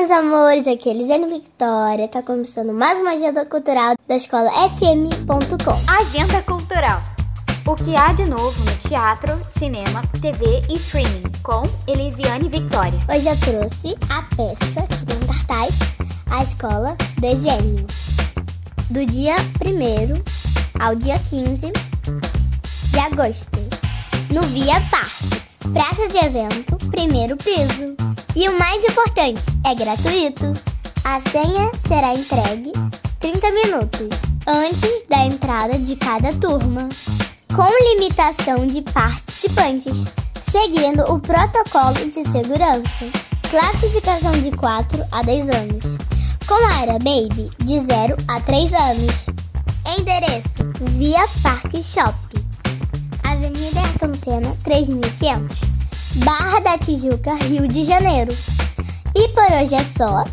meus amores, aqui é Elisane Victoria. Tá começando mais uma agenda cultural da escola fm.com. Agenda Cultural. O que há de novo no teatro, cinema, TV e streaming, com Elisiane Victoria. Hoje eu trouxe a peça que tem um cartaz, A Escola de Gênio. Do dia 1 ao dia 15 de agosto, no Via Parque. Praça de evento, primeiro piso. E o mais importante, é gratuito. A senha será entregue 30 minutos antes da entrada de cada turma, com limitação de participantes, seguindo o protocolo de segurança. Classificação de 4 a 10 anos, com a área Baby de 0 a 3 anos. Endereço: Via Parque Shopping, Avenida Ayrton Senna 3500, Barra da Tijuca, Rio de Janeiro. E por hoje é só.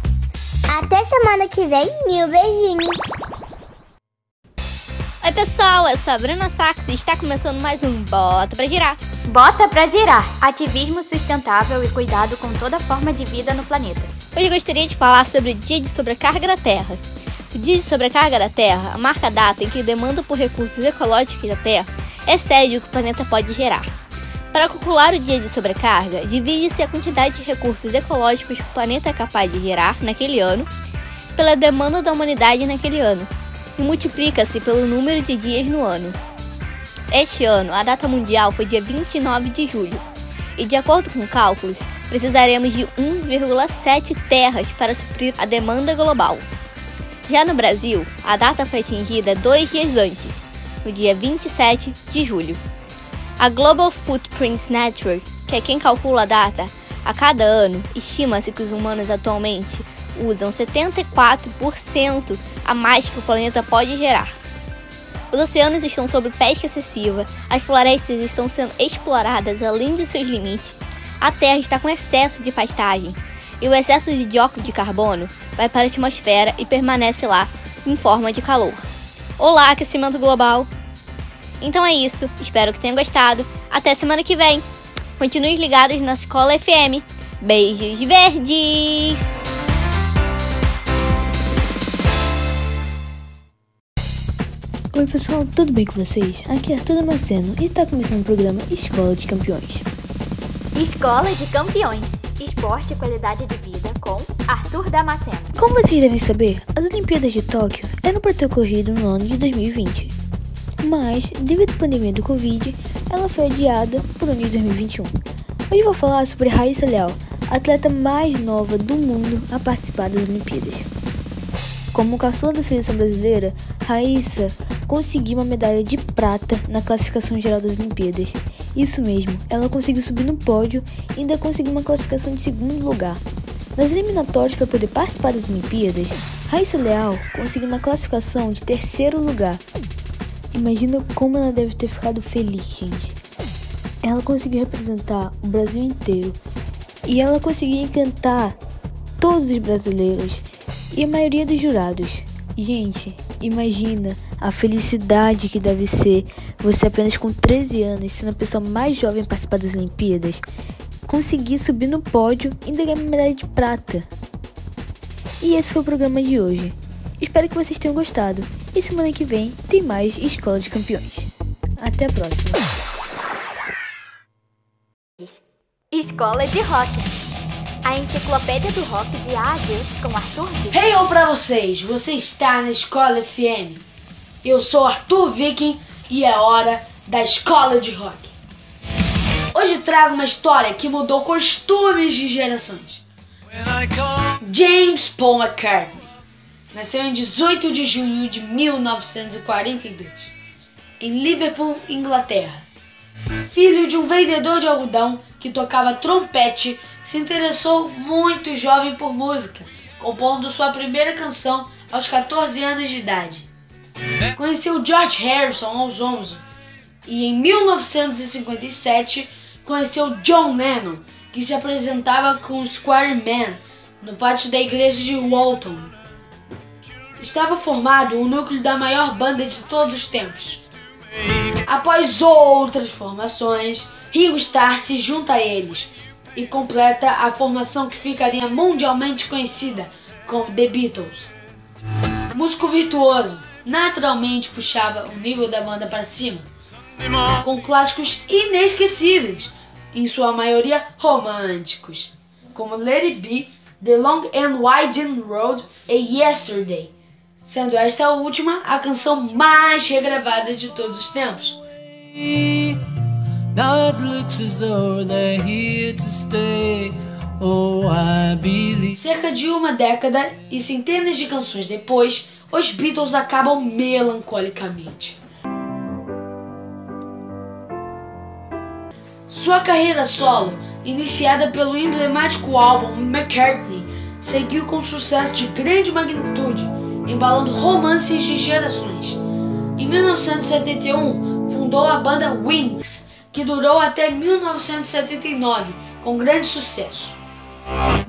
Até semana que vem, mil beijinhos! Oi pessoal, eu sou a Bruna Sax e está começando mais um Bota Pra Girar. Bota pra girar. Ativismo sustentável e cuidado com toda forma de vida no planeta. Hoje eu gostaria de falar sobre o Dia de Sobrecarga da Terra. O Dia de Sobrecarga da Terra marca a data em que a demanda por recursos ecológicos da Terra excede o que o planeta pode gerar. Para calcular o dia de sobrecarga, divide-se a quantidade de recursos ecológicos que o planeta é capaz de gerar naquele ano pela demanda da humanidade naquele ano e multiplica-se pelo número de dias no ano. Este ano, a data mundial foi dia 29 de julho, e de acordo com cálculos, precisaremos de 1,7 terras para suprir a demanda global. Já no Brasil, a data foi atingida dois dias antes, no dia 27 de julho. A Global Footprints Network, que é quem calcula a data, a cada ano estima-se que os humanos atualmente usam 74% a mais que o planeta pode gerar. Os oceanos estão sob pesca excessiva, as florestas estão sendo exploradas além de seus limites, a Terra está com excesso de pastagem e o excesso de dióxido de carbono vai para a atmosfera e permanece lá em forma de calor. Olá, aquecimento global! Então é isso, espero que tenham gostado. Até semana que vem! Continuem ligados na Escola FM. Beijos verdes! Oi pessoal, tudo bem com vocês? Aqui é Arthur Damasceno e está começando o programa Escola de Campeões. Escola de Campeões. Esporte e qualidade de vida com Arthur Damasceno. Como vocês devem saber, as Olimpíadas de Tóquio eram para ter ocorrido no ano de 2020. Mas, devido à pandemia do Covid, ela foi adiada para o ano de 2021. Hoje vou falar sobre Raíssa Leal, atleta mais nova do mundo a participar das Olimpíadas. Como caçula da seleção brasileira, Raíssa conseguiu uma medalha de prata na classificação geral das Olimpíadas. Isso mesmo, ela conseguiu subir no pódio e ainda conseguiu uma classificação de segundo lugar. Nas eliminatórias para poder participar das Olimpíadas, Raíssa Leal conseguiu uma classificação de terceiro lugar. Imagina como ela deve ter ficado feliz, gente. Ela conseguiu representar o Brasil inteiro e ela conseguiu encantar todos os brasileiros e a maioria dos jurados. Gente, imagina a felicidade que deve ser você apenas com 13 anos, sendo a pessoa mais jovem a participar das Olimpíadas, conseguir subir no pódio e ganhar uma medalha de prata. E esse foi o programa de hoje. Espero que vocês tenham gostado. E semana que vem tem mais Escola de Campeões. Até a próxima. Escola de Rock. A enciclopédia do rock de A a Z com Arthur Vick. Hey, eu pra vocês! Você está na Escola FM. Eu sou Arthur Viking e é hora da Escola de Rock. Hoje trago uma história que mudou costumes de gerações. James Paul McCartney nasceu em 18 de junho de 1942, em Liverpool, Inglaterra. Filho de um vendedor de algodão que tocava trompete, se interessou muito jovem por música, compondo sua primeira canção aos 14 anos de idade. Conheceu George Harrison aos 11 e em 1957 conheceu John Lennon, que se apresentava com Square Man no pátio da igreja de Walton. Estava formado o núcleo da maior banda de todos os tempos. Após outras formações, Ringo Starr se junta a eles e completa a formação que ficaria mundialmente conhecida como The Beatles. Músico virtuoso, naturalmente puxava o nível da banda para cima, com clássicos inesquecíveis, em sua maioria românticos, como Let It Be, The Long and Winding Road e Yesterday, sendo esta última a canção mais regravada de todos os tempos. Oh. Cerca de uma década e centenas de canções depois, os Beatles acabam melancolicamente. Sua carreira solo, iniciada pelo emblemático álbum McCartney, seguiu com sucesso de grande magnitude, embalando romances de gerações. Em 1971, fundou a banda Wings, que durou até 1979, com grande sucesso.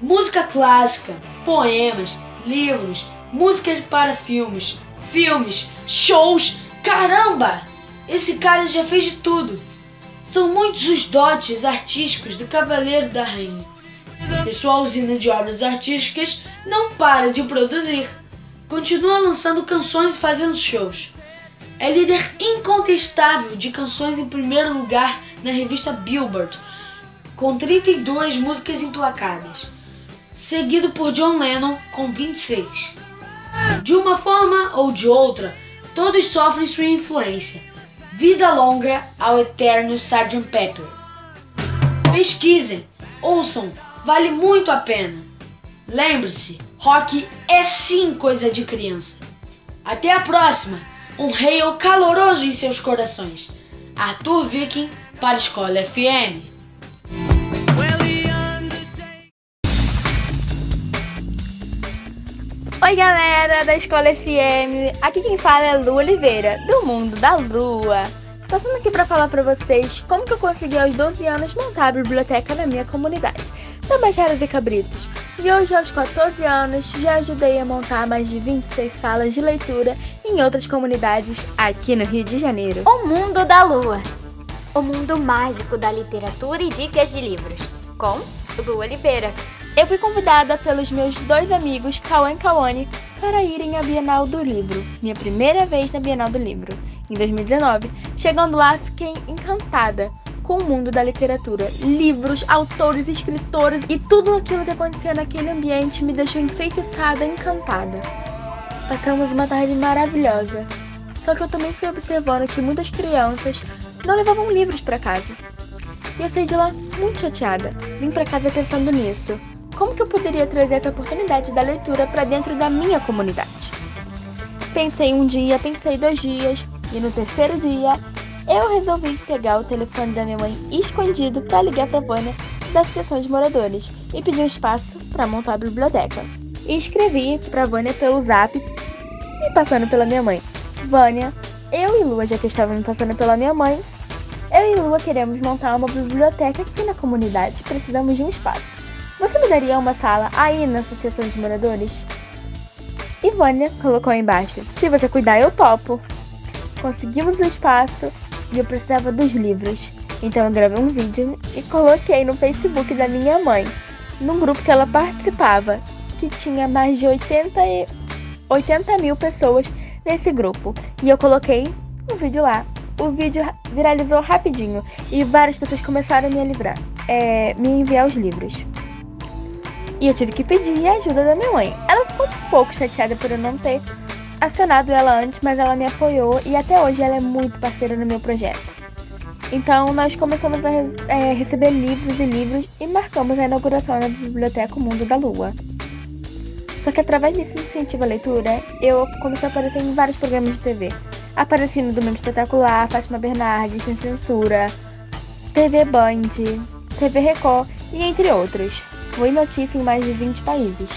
Música clássica, poemas, livros, músicas para filmes, filmes, shows. Caramba! Esse cara já fez de tudo. São muitos os dotes artísticos do Cavaleiro da Rainha. E sua usina de obras artísticas não para de produzir. Continua lançando canções e fazendo shows. É líder incontestável de canções em primeiro lugar na revista Billboard, com 32 músicas emplacadas, seguido por John Lennon com 26. De uma forma ou de outra, todos sofrem sua influência. Vida longa ao eterno Sgt. Pepper. Pesquisem, ouçam, vale muito a pena. Lembre-se, rock é sim coisa de criança. Até a próxima! um hail caloroso em seus corações. Arthur Viking para a Escola FM. Oi galera da Escola FM, aqui quem fala é Lu Oliveira, do Mundo da Lua. Passando aqui para falar para vocês como que eu consegui aos 12 anos montar a biblioteca na minha comunidade. Tabajaras e Cabritos. E hoje, aos 14 anos, já ajudei a montar mais de 26 salas de leitura em outras comunidades aqui no Rio de Janeiro. O Mundo da Lua o mundo mágico da literatura e dicas de livros, com Lu Oliveira. Eu fui convidada pelos meus dois amigos, Cauã e Cauane, para irem à Bienal do Livro, minha primeira vez na Bienal do Livro, em 2019. Chegando lá, fiquei encantada com o mundo da literatura. Livros, autores, escritores e tudo aquilo que acontecia naquele ambiente me deixou enfeitiçada, encantada. Passamos uma tarde maravilhosa. Só que eu também fui observando que muitas crianças não levavam livros para casa. E eu saí de lá muito chateada. Vim para casa pensando nisso. Como que eu poderia trazer essa oportunidade da leitura para dentro da minha comunidade? Pensei um dia, pensei dois dias, e no terceiro dia eu resolvi pegar o telefone da minha mãe escondido para ligar para a Vânia da Associação de Moradores e pedir um espaço para montar a biblioteca. E escrevi para a Vânia pelo zap, me passando pela minha mãe. Vânia, eu e Lua, já que estava me passando pela minha mãe, eu e Lua queremos montar uma biblioteca aqui na comunidade. Precisamos de um espaço. Você me daria uma sala aí na Associação de Moradores? E Vânia colocou embaixo: Se você cuidar, eu topo. Conseguimos o espaço e eu precisava dos livros. Então eu gravei um vídeo e coloquei no Facebook da minha mãe, num grupo que ela participava, que tinha mais de 80, 80 mil pessoas nesse grupo. E eu coloquei um vídeo lá. O vídeo viralizou rapidinho e várias pessoas começaram a me livrar, é, me enviar os livros. E eu tive que pedir a ajuda da minha mãe. Ela ficou um pouco chateada por eu não ter acionado ela antes, mas ela me apoiou e até hoje ela é muito parceira no meu projeto. Então nós começamos a é, receber livros e livros e marcamos a inauguração da Biblioteca Mundo da Lua. Só que através desse incentivo à leitura, eu comecei a aparecer em vários programas de TV. Apareci no Domingo Espetacular, Fátima Bernardes, Sem Censura, TV Band, TV Record e entre outros. Foi notícia em mais de 20 países.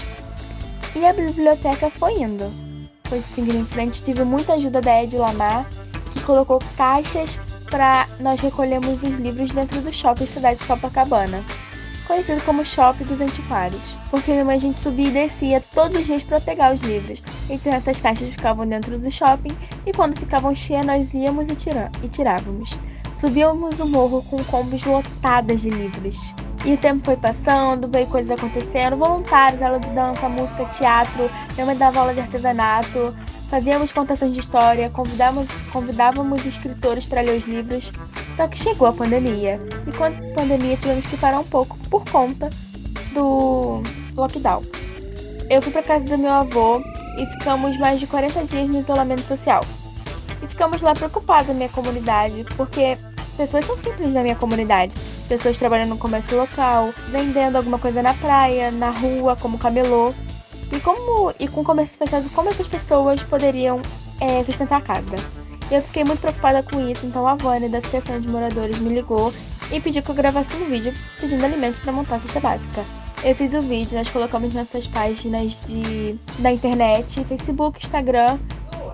E a biblioteca foi indo foi seguindo em frente, tive muita ajuda da Ed Lamar, que colocou caixas para nós recolhermos os livros dentro do shopping Cidade de Copacabana, conhecido como Shopping dos Antiquários, porque minha a gente subia e descia todos os dias para pegar os livros. Então essas caixas ficavam dentro do shopping e quando ficavam cheias nós íamos e, tira e tirávamos. Subíamos o morro com combos lotadas de livros. E o tempo foi passando, veio coisas acontecendo, voluntários, aula de dança, música, teatro, minha mãe dava aula de artesanato, fazíamos contações de história, convidávamos, convidávamos escritores para ler os livros. Só que chegou a pandemia. E com a pandemia tivemos que parar um pouco por conta do lockdown. Eu fui para casa do meu avô e ficamos mais de 40 dias no isolamento social. E ficamos lá preocupados na minha comunidade, porque pessoas são simples na minha comunidade pessoas trabalhando no comércio local, vendendo alguma coisa na praia, na rua, como camelô. E como e com o comércio fechado, como essas pessoas poderiam é, sustentar a casa? Eu fiquei muito preocupada com isso, então a Vânia da Associação de Moradores me ligou e pediu que eu gravasse um vídeo pedindo alimentos para montar a cesta básica. Eu fiz o vídeo, nós colocamos nessas páginas de, da internet, Facebook, Instagram,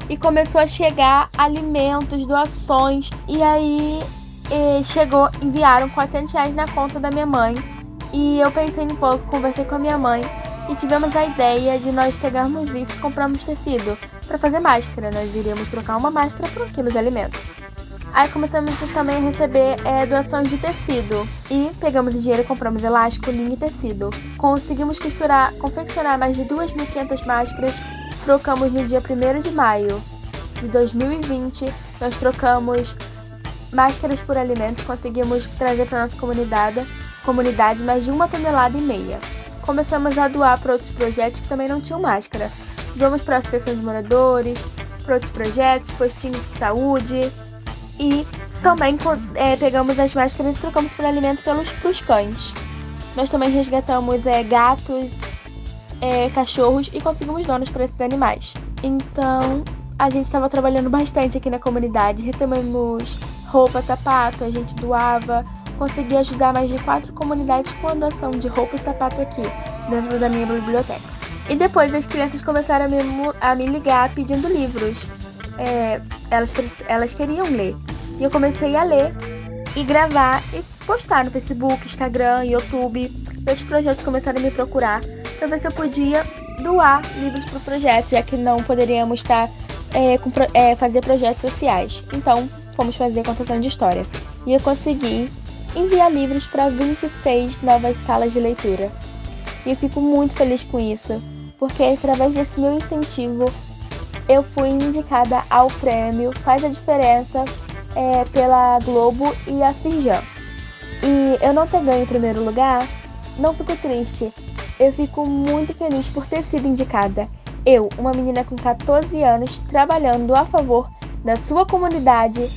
e começou a chegar alimentos, doações, e aí e chegou, enviaram 400 reais na conta da minha mãe. E eu pensei um pouco, conversei com a minha mãe e tivemos a ideia de nós pegarmos isso e comprarmos tecido para fazer máscara. Nós iríamos trocar uma máscara por um quilo de alimento. Aí começamos também a receber é, doações de tecido e pegamos o dinheiro compramos elástico, linha e tecido. Conseguimos costurar, confeccionar mais de 2.500 máscaras. Trocamos no dia 1 de maio de 2020. Nós trocamos máscaras por alimentos, conseguimos trazer para nossa comunidade, comunidade mais de uma tonelada e meia. Começamos a doar para outros projetos que também não tinham máscara. Doamos para a Associação de Moradores, para outros projetos, postinhos de saúde e também é, pegamos as máscaras e trocamos por alimento pelos pros cães. Nós também resgatamos é, gatos, é, cachorros e conseguimos donos para esses animais. Então, a gente estava trabalhando bastante aqui na comunidade, recebemos roupa, sapato, a gente doava. Consegui ajudar mais de quatro comunidades com a doação de roupa e sapato aqui, dentro da minha biblioteca. E depois as crianças começaram a me, a me ligar pedindo livros. É, elas, elas queriam ler. E eu comecei a ler e gravar e postar no Facebook, Instagram, YouTube. Outros projetos começaram a me procurar para ver se eu podia doar livros para o projeto, já que não poderíamos estar é, com, é, fazer projetos sociais. Então, fomos fazer contação de história. E eu consegui enviar livros para 26 novas salas de leitura. E eu fico muito feliz com isso, porque através desse meu incentivo eu fui indicada ao prêmio Faz a Diferença é, pela Globo e a Firjan. E eu não ter ganho em primeiro lugar, não fico triste. Eu fico muito feliz por ter sido indicada. Eu, uma menina com 14 anos, trabalhando a favor da sua comunidade,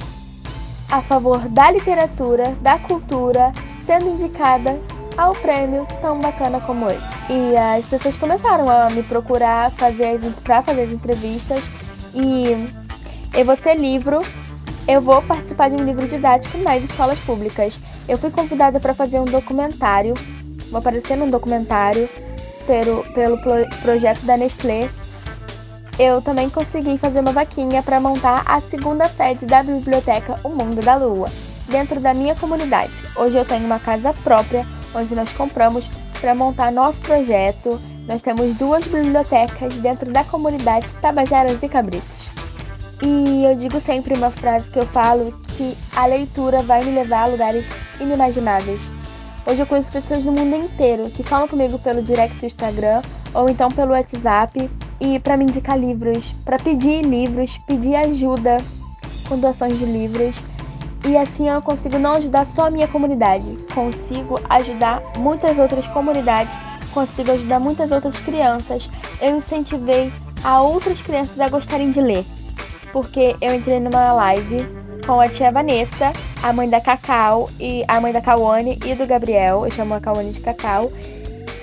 a favor da literatura, da cultura, sendo indicada ao prêmio tão bacana como esse. E as pessoas começaram a me procurar fazer para fazer as entrevistas e eu vou ser livro. Eu vou participar de um livro didático nas escolas públicas. Eu fui convidada para fazer um documentário, vou aparecer num documentário pelo, pelo projeto da Nestlé eu também consegui fazer uma vaquinha para montar a segunda sede da biblioteca O Mundo da Lua, dentro da minha comunidade. Hoje eu tenho uma casa própria onde nós compramos para montar nosso projeto. Nós temos duas bibliotecas dentro da comunidade Tabajaras e Cabritos. E eu digo sempre uma frase que eu falo que a leitura vai me levar a lugares inimagináveis. Hoje eu conheço pessoas no mundo inteiro que falam comigo pelo direct do Instagram ou então pelo WhatsApp e para me indicar livros, para pedir livros, pedir ajuda com doações de livros. E assim eu consigo não ajudar só a minha comunidade, consigo ajudar muitas outras comunidades, consigo ajudar muitas outras crianças. Eu incentivei a outras crianças a gostarem de ler, porque eu entrei numa live com a tia Vanessa, a mãe da Cacau e a mãe da Cauane e do Gabriel, eu chamo a Cauane de Cacau,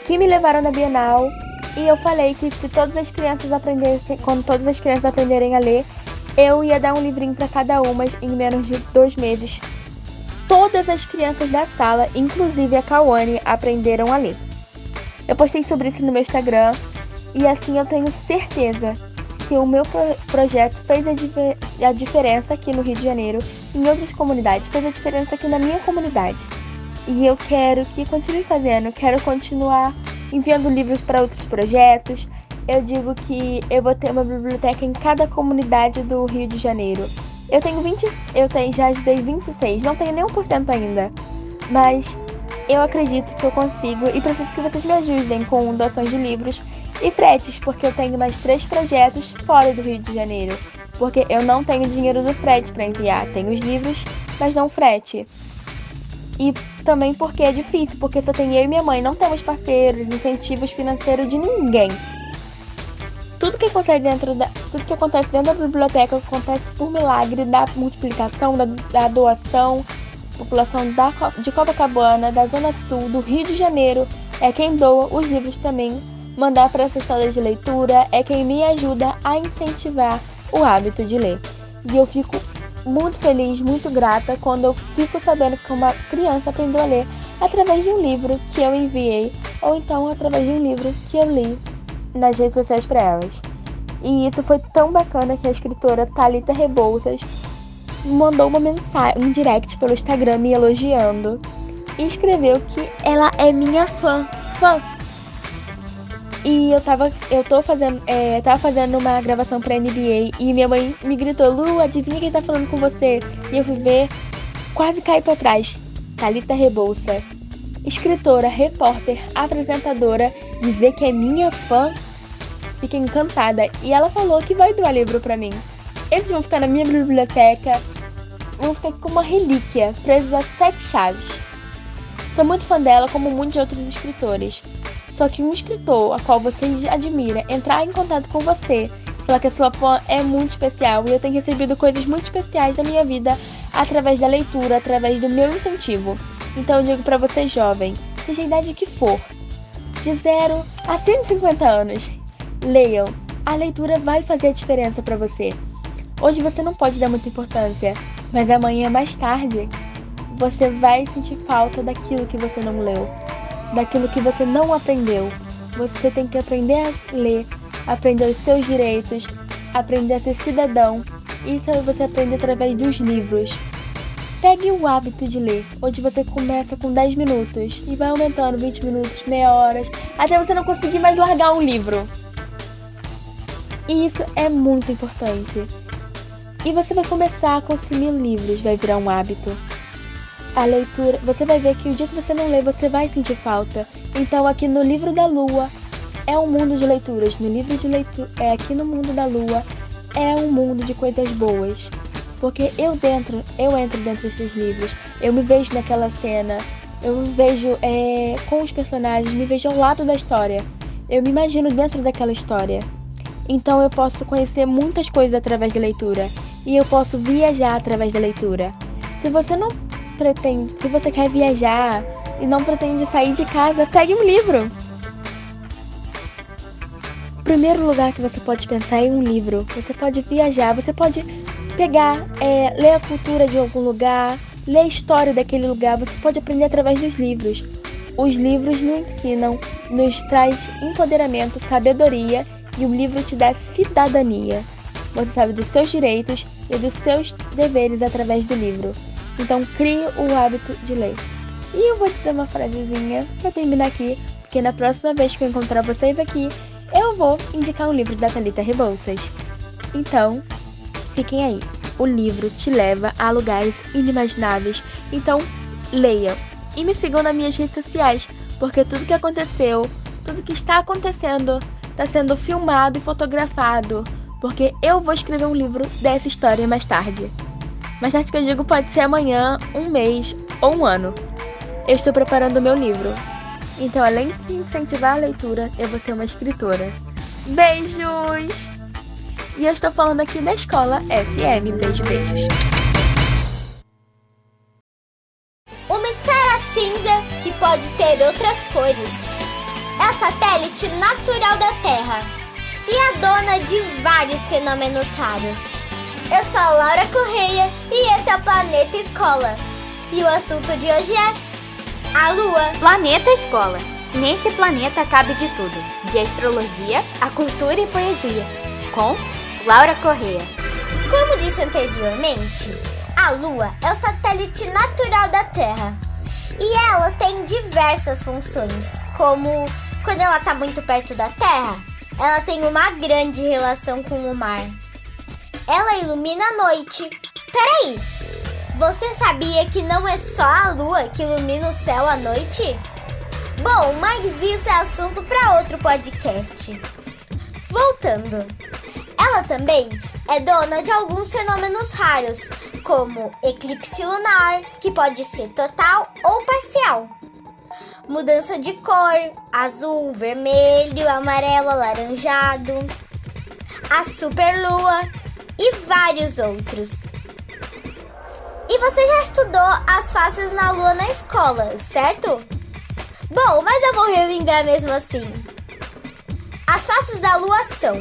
que me levaram na Bienal e eu falei que se todas as crianças aprendessem, quando todas as crianças aprenderem a ler, eu ia dar um livrinho para cada uma em menos de dois meses. Todas as crianças da sala, inclusive a Kawane, aprenderam a ler. Eu postei sobre isso no meu Instagram e assim eu tenho certeza que o meu pro projeto fez a, a diferença aqui no Rio de Janeiro, em outras comunidades, fez a diferença aqui na minha comunidade. E eu quero que continue fazendo, quero continuar enviando livros para outros projetos. Eu digo que eu vou ter uma biblioteca em cada comunidade do Rio de Janeiro. Eu tenho 20, eu tenho, já ajudei 26, não tenho nem 1% ainda. Mas eu acredito que eu consigo e preciso que vocês me ajudem com doações de livros e fretes, porque eu tenho mais três projetos fora do Rio de Janeiro. Porque eu não tenho dinheiro do frete para enviar. Tenho os livros, mas não frete. E também porque é difícil, porque só tem eu e minha mãe, não temos parceiros, incentivos financeiros de ninguém. Tudo que acontece dentro da, tudo que acontece dentro da biblioteca acontece por milagre da multiplicação, da, da doação, população da, de Copacabana, da Zona Sul, do Rio de Janeiro, é quem doa os livros também, mandar para essa sala de leitura, é quem me ajuda a incentivar o hábito de ler. E eu fico muito feliz, muito grata quando eu fico sabendo que uma criança aprendeu a ler através de um livro que eu enviei ou então através de um livro que eu li nas redes sociais para elas. E isso foi tão bacana que a escritora Talita Rebouças mandou uma mensagem, um direct pelo Instagram me elogiando e escreveu que ela é minha fã, fã. E eu tava, eu tô fazendo, é, tava fazendo uma gravação pra NBA e minha mãe me gritou, Lu, adivinha quem tá falando com você? E eu fui ver, quase caí pra trás. Thalita Rebouça, escritora, repórter, apresentadora, dizer que é minha fã, fiquei encantada. E ela falou que vai doar livro pra mim. Eles vão ficar na minha biblioteca, vão ficar como uma relíquia, presos a sete chaves. Sou muito fã dela, como muitos outros escritores. Só que um escritor a qual você admira entrar em contato com você, falar que a sua fã é muito especial e eu tenho recebido coisas muito especiais da minha vida através da leitura, através do meu incentivo. Então eu digo para você jovem, seja a idade que for, de 0 a 150 anos, leiam. A leitura vai fazer a diferença para você. Hoje você não pode dar muita importância, mas amanhã mais tarde você vai sentir falta daquilo que você não leu daquilo que você não aprendeu. Você tem que aprender a ler, aprender os seus direitos, aprender a ser cidadão. Isso você aprende através dos livros. Pegue o hábito de ler, onde você começa com 10 minutos e vai aumentando 20 minutos, meia hora, até você não conseguir mais largar um livro. E isso é muito importante. E você vai começar a consumir livros, vai virar um hábito a leitura, você vai ver que o dia que você não lê, você vai sentir falta. Então aqui no livro da lua é um mundo de leituras, no livro de leitura, é aqui no mundo da lua é um mundo de coisas boas. Porque eu dentro, eu entro dentro desses livros, eu me vejo naquela cena, eu me vejo é, com os personagens, me vejo ao lado da história. Eu me imagino dentro daquela história. Então eu posso conhecer muitas coisas através da leitura. E eu posso viajar através da leitura. Se você não pretende, se você quer viajar e não pretende sair de casa, pegue um livro. O primeiro lugar que você pode pensar é um livro. Você pode viajar, você pode pegar, é, ler a cultura de algum lugar, ler a história daquele lugar. Você pode aprender através dos livros. Os livros nos ensinam, nos traz empoderamento, sabedoria e o livro te dá cidadania. Você sabe dos seus direitos e dos seus deveres através do livro. Então crie o hábito de ler. E eu vou dizer uma frasezinha para terminar aqui, porque na próxima vez que eu encontrar vocês aqui, eu vou indicar um livro da Thalita Rebouças. Então, fiquem aí. O livro te leva a lugares inimagináveis. Então, leiam. E me sigam nas minhas redes sociais, porque tudo que aconteceu, tudo que está acontecendo, está sendo filmado e fotografado. Porque eu vou escrever um livro dessa história mais tarde. Mas tarde que eu digo pode ser amanhã, um mês ou um ano. Eu estou preparando o meu livro. Então, além de incentivar a leitura, eu vou ser uma escritora. Beijos! E eu estou falando aqui da escola FM. Beijo, beijos. Uma esfera cinza que pode ter outras cores. É a satélite natural da Terra e a dona de vários fenômenos raros. Eu sou a Laura Correia e esse é o Planeta Escola. E o assunto de hoje é a Lua. Planeta Escola. Nesse planeta cabe de tudo, de astrologia a cultura e poesia, com Laura Correia. Como disse anteriormente, a Lua é o satélite natural da Terra. E ela tem diversas funções, como quando ela está muito perto da Terra, ela tem uma grande relação com o mar ela ilumina a noite. Peraí! Você sabia que não é só a lua que ilumina o céu à noite? Bom, mas isso é assunto para outro podcast. Voltando. Ela também é dona de alguns fenômenos raros, como eclipse lunar, que pode ser total ou parcial. Mudança de cor, azul, vermelho, amarelo, alaranjado, a superlua e vários outros. E você já estudou as faces na lua na escola, certo? Bom, mas eu vou relembrar mesmo assim. As faces da lua são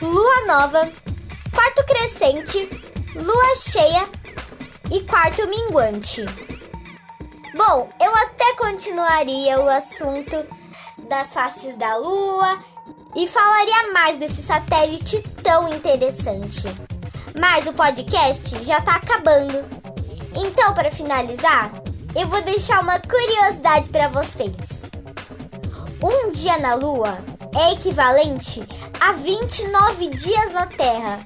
lua nova, quarto crescente, lua cheia e quarto minguante. Bom, eu até continuaria o assunto das faces da lua e falaria mais desse satélite tão interessante. Mas o podcast já tá acabando. Então, para finalizar, eu vou deixar uma curiosidade para vocês. Um dia na Lua é equivalente a 29 dias na Terra.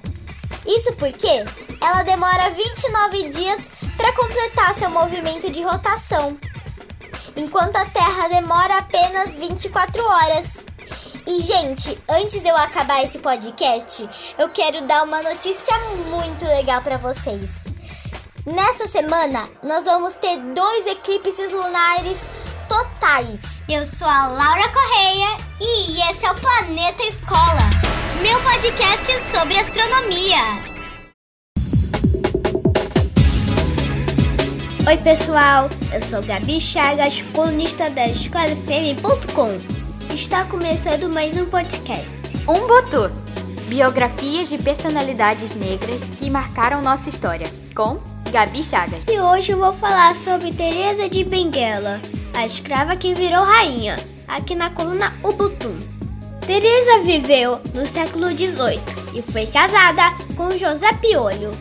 Isso porque ela demora 29 dias para completar seu movimento de rotação, enquanto a Terra demora apenas 24 horas. E, gente, antes de eu acabar esse podcast, eu quero dar uma notícia muito legal para vocês. Nessa semana, nós vamos ter dois eclipses lunares totais. Eu sou a Laura Correia e esse é o Planeta Escola, meu podcast sobre astronomia. Oi, pessoal, eu sou Gabi Chagas, colunista da escolafm.com. Está começando mais um podcast. Um Botu. Biografias de personalidades negras que marcaram nossa história. Com Gabi Chagas. E hoje eu vou falar sobre Teresa de Benguela, a escrava que virou rainha, aqui na coluna Ubuntu. Teresa viveu no século XVIII e foi casada com José Piolho,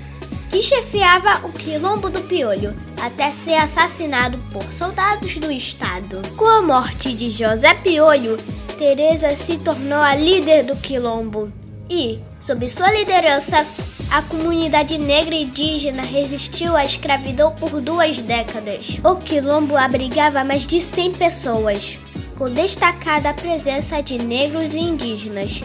que chefiava o quilombo do Piolho até ser assassinado por soldados do Estado. Com a morte de José Piolho, Teresa se tornou a líder do quilombo e, sob sua liderança, a comunidade negra e indígena resistiu à escravidão por duas décadas. O quilombo abrigava mais de 100 pessoas, com destacada presença de negros e indígenas.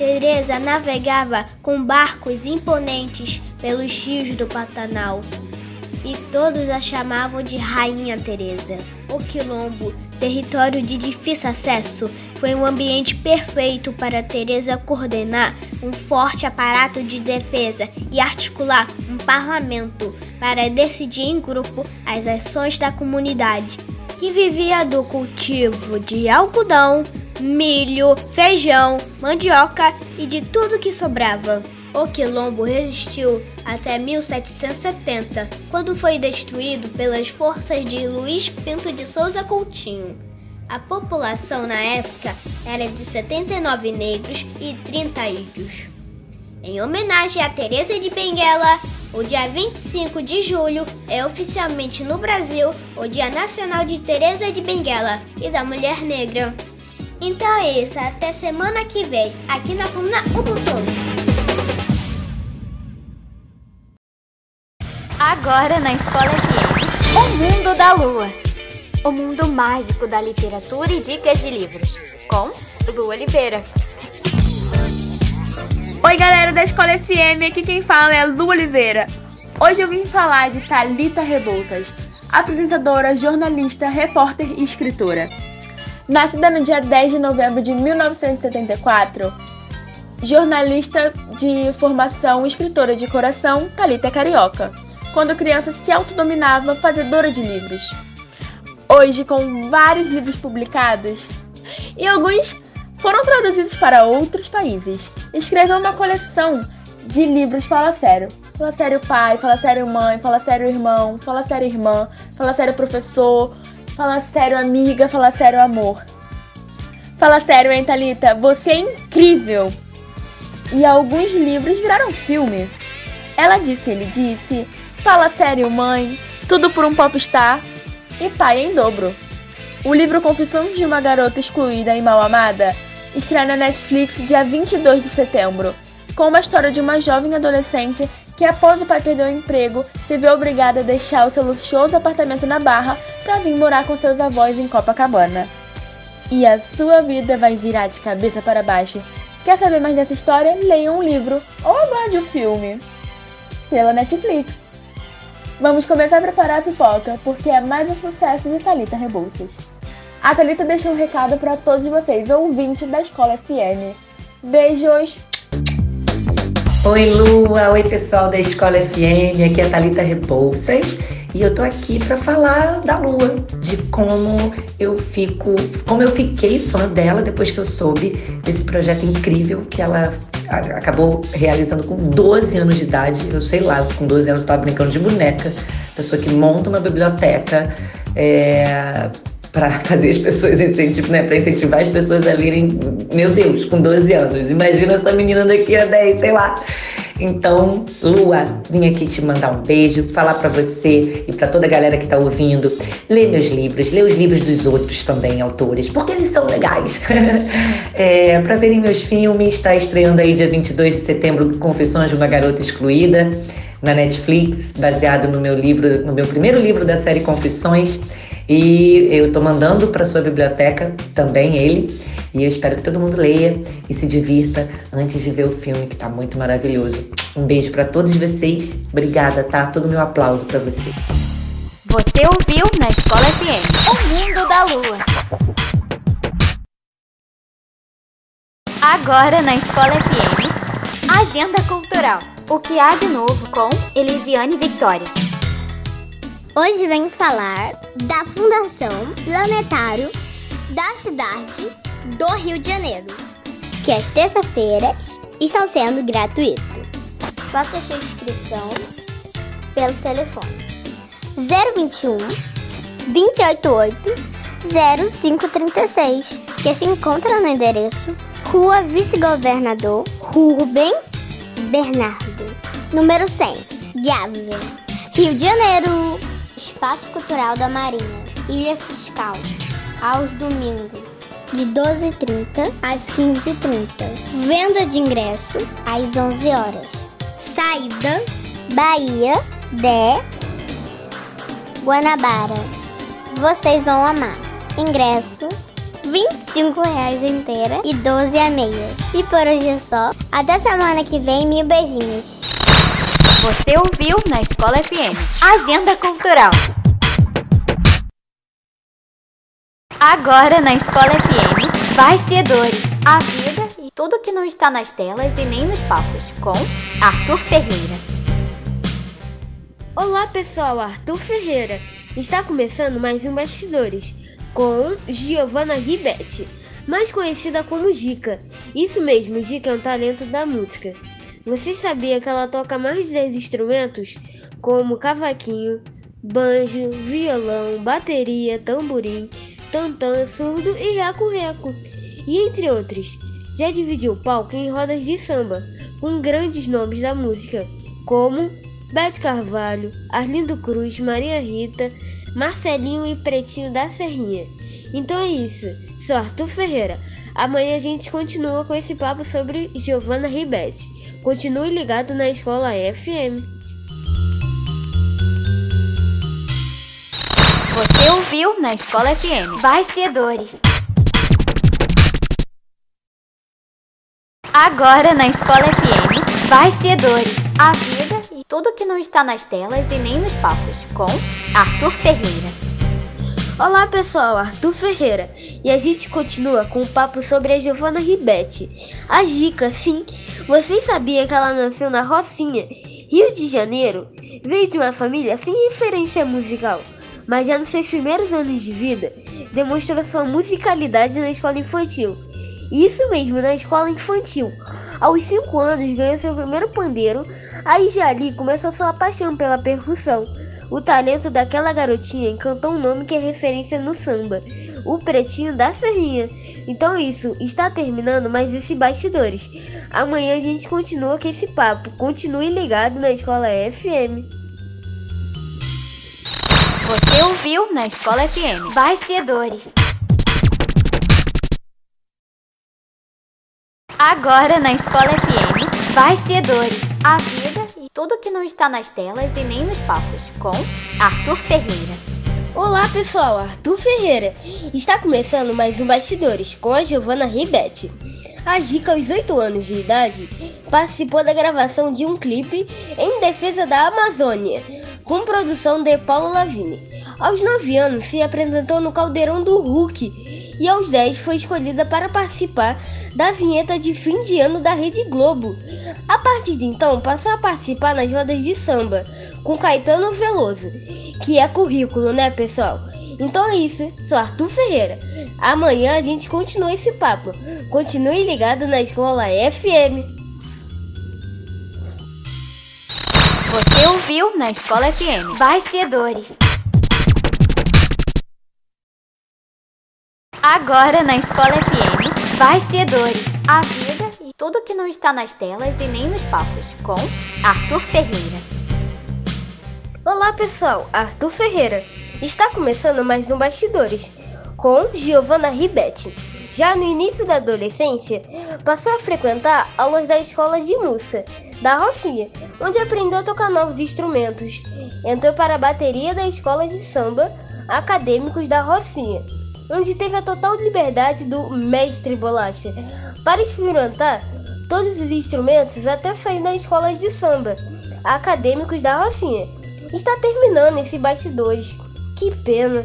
Teresa navegava com barcos imponentes pelos rios do Pantanal e todos a chamavam de Rainha Teresa. O Quilombo, território de difícil acesso, foi um ambiente perfeito para Teresa coordenar um forte aparato de defesa e articular um parlamento para decidir em grupo as ações da comunidade, que vivia do cultivo de algodão, milho, feijão, mandioca e de tudo que sobrava. O quilombo resistiu até 1770, quando foi destruído pelas forças de Luiz Pinto de Souza Coutinho. A população na época era de 79 negros e 30 índios. Em homenagem a Teresa de Benguela, o dia 25 de julho é oficialmente no Brasil o Dia Nacional de Teresa de Benguela e da Mulher Negra. Então é isso, até semana que vem, aqui na coluna Ubuntu. Agora na Escola FM, O Mundo da Lua. O mundo mágico da literatura e dicas de livros. Com Lu Oliveira. Oi galera da Escola FM, aqui quem fala é Lu Oliveira. Hoje eu vim falar de Talita Rebouças, apresentadora, jornalista, repórter e escritora. Nascida no dia 10 de novembro de 1974, jornalista de formação, escritora de coração, Talita é Carioca. Quando criança se autodominava fazedora de livros. Hoje, com vários livros publicados e alguns foram traduzidos para outros países, escreveu uma coleção de livros Fala Sério. Fala Sério Pai, Fala Sério Mãe, Fala Sério Irmão, Fala Sério Irmã, Fala Sério Professor, Fala sério, amiga. Fala sério, amor. Fala sério, hein, Thalita? Você é incrível. E alguns livros viraram filme. Ela disse, ele disse. Fala sério, mãe. Tudo por um popstar. E pai em dobro. O livro Confissões de uma Garota Excluída e Mal Amada estreia na Netflix dia 22 de setembro, com uma história de uma jovem adolescente que após o pai perder o emprego, se vê obrigada a deixar o seu luxuoso apartamento na Barra para vir morar com seus avós em Copacabana. E a sua vida vai virar de cabeça para baixo. Quer saber mais dessa história? Leia um livro ou aguarde o um filme pela Netflix. Vamos começar a preparar a pipoca, porque é mais um sucesso de Talita Rebouças. A Thalita deixou um recado para todos vocês, ouvintes da Escola FM. Beijos! Oi Lua, oi pessoal da Escola FM, aqui é a Thalita Rebouças e eu tô aqui para falar da Lua, de como eu fico, como eu fiquei fã dela depois que eu soube desse projeto incrível que ela acabou realizando com 12 anos de idade. Eu sei lá, com 12 anos eu tava brincando de boneca, pessoa que monta uma biblioteca, é, para fazer as pessoas incentivar, né, para incentivar as pessoas a lerem, meu Deus, com 12 anos. Imagina essa menina daqui a 10, sei lá. Então, Lua, vim aqui te mandar um beijo, falar para você e para toda a galera que tá ouvindo, lê meus livros, lê os livros dos outros também, autores, porque eles são legais. é, para verem meus filmes, está estreando aí dia 22 de setembro Confissões de uma Garota Excluída na Netflix, baseado no meu livro, no meu primeiro livro da série Confissões. E eu estou mandando para sua biblioteca também ele. E eu espero que todo mundo leia e se divirta antes de ver o filme, que está muito maravilhoso. Um beijo para todos vocês. Obrigada, tá? Todo meu aplauso para você. Você ouviu na Escola FM O Mundo da Lua. Agora na Escola FM Agenda Cultural. O que há de novo com Elisiane Victoria. Hoje venho falar da Fundação Planetário da cidade do Rio de Janeiro, que as terças-feiras estão sendo gratuitas. Faça sua inscrição pelo telefone 021 288 0536, que se encontra no endereço Rua Vice-Governador Rubens Bernardo, número 100, Gávea, Rio de Janeiro. Espaço Cultural da Marinha, Ilha Fiscal, aos domingos, de 12h30 às 15h30. Venda de ingresso às 11 horas. Saída Bahia de Guanabara. Vocês vão amar. Ingresso R$ 25,00 inteira e 12 a meia. E por hoje é só. Até semana que vem. Mil beijinhos. Você ouviu na Escola FM Agenda Cultural. Agora na Escola FM Bastidores, a vida e tudo que não está nas telas e nem nos papos, com Arthur Ferreira. Olá pessoal, Arthur Ferreira. Está começando mais um Bastidores com Giovanna Ribetti, mais conhecida como Gica. Isso mesmo, Gica é um talento da música. Você sabia que ela toca mais de 10 instrumentos, como cavaquinho, banjo, violão, bateria, tamborim, tantã, surdo e reco-reco, e entre outros. Já dividiu o palco em rodas de samba, com grandes nomes da música, como Beth Carvalho, Arlindo Cruz, Maria Rita, Marcelinho e Pretinho da Serrinha. Então é isso, sou Arthur Ferreira. Amanhã a gente continua com esse papo sobre Giovanna Ribetti. Continue ligado na Escola FM. Você ouviu na Escola FM Bastidores. Agora na Escola FM Bastidores. A vida e tudo que não está nas telas e nem nos papos. Com Arthur Ferreira. Olá pessoal, Arthur Ferreira e a gente continua com o papo sobre a Giovanna Ribetti. A Gica, sim, vocês sabiam que ela nasceu na Rocinha, Rio de Janeiro? Veio de uma família sem referência musical, mas já nos seus primeiros anos de vida demonstrou sua musicalidade na escola infantil. Isso mesmo, na escola infantil. Aos 5 anos ganhou seu primeiro pandeiro, aí já ali começou sua paixão pela percussão. O talento daquela garotinha encantou um nome que é referência no samba, o Pretinho da Serrinha. Então isso, está terminando mais esse Bastidores. Amanhã a gente continua com esse papo. Continue ligado na Escola FM. Você ouviu na Escola FM Bastidores. Agora na Escola FM Bastidores. A tudo que não está nas telas e nem nos papos, com Arthur Ferreira. Olá pessoal, Arthur Ferreira. Está começando mais um Bastidores com a Giovana Ribetti. A Gica, aos 8 anos de idade, participou da gravação de um clipe em defesa da Amazônia, com produção de Paulo Lavigne. Aos 9 anos, se apresentou no Caldeirão do Hulk e aos 10 foi escolhida para participar da vinheta de fim de ano da Rede Globo. A partir de então, passou a participar nas rodas de samba com Caetano Veloso, que é currículo, né, pessoal? Então é isso, sou Arthur Ferreira. Amanhã a gente continua esse papo. Continue ligado na Escola FM. Você ouviu na Escola FM. Bastidores. Agora na Escola FM. Bastidores. A vida e tudo que não está nas telas e nem nos papos. Com Arthur Ferreira. Olá pessoal, Arthur Ferreira. Está começando mais um Bastidores com Giovanna Ribetti. Já no início da adolescência, passou a frequentar aulas da escola de música da Rocinha, onde aprendeu a tocar novos instrumentos. Entrou para a bateria da escola de samba Acadêmicos da Rocinha, onde teve a total liberdade do mestre Bolacha para experimentar todos os instrumentos até sair da escola de samba Acadêmicos da Rocinha. Está terminando esse bastidores. Que pena.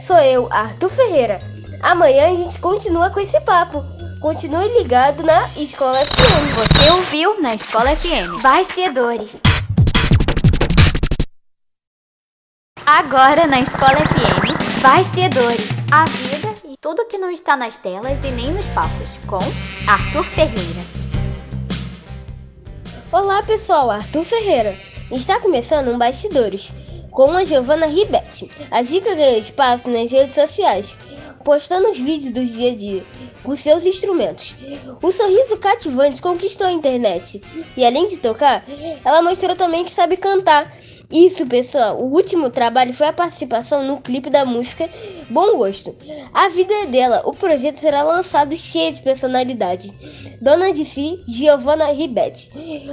Sou eu, Arthur Ferreira. Amanhã a gente continua com esse papo. Continue ligado na Escola FM. Você ouviu na Escola FM. Bastidores. Agora na Escola FM. Bastidores. A vida e tudo que não está nas telas e nem nos papos. Com Arthur Ferreira. Olá pessoal, Arthur Ferreira. Está começando um Bastidores com a Giovanna Ribetti. A Dica ganha espaço nas redes sociais, postando os vídeos do dia a dia com seus instrumentos. O sorriso cativante conquistou a internet e, além de tocar, ela mostrou também que sabe cantar. Isso, pessoal, o último trabalho foi a participação no clipe da música Bom Gosto. A vida é dela, o projeto será lançado cheio de personalidade. Dona de si, Giovanna Ribetti.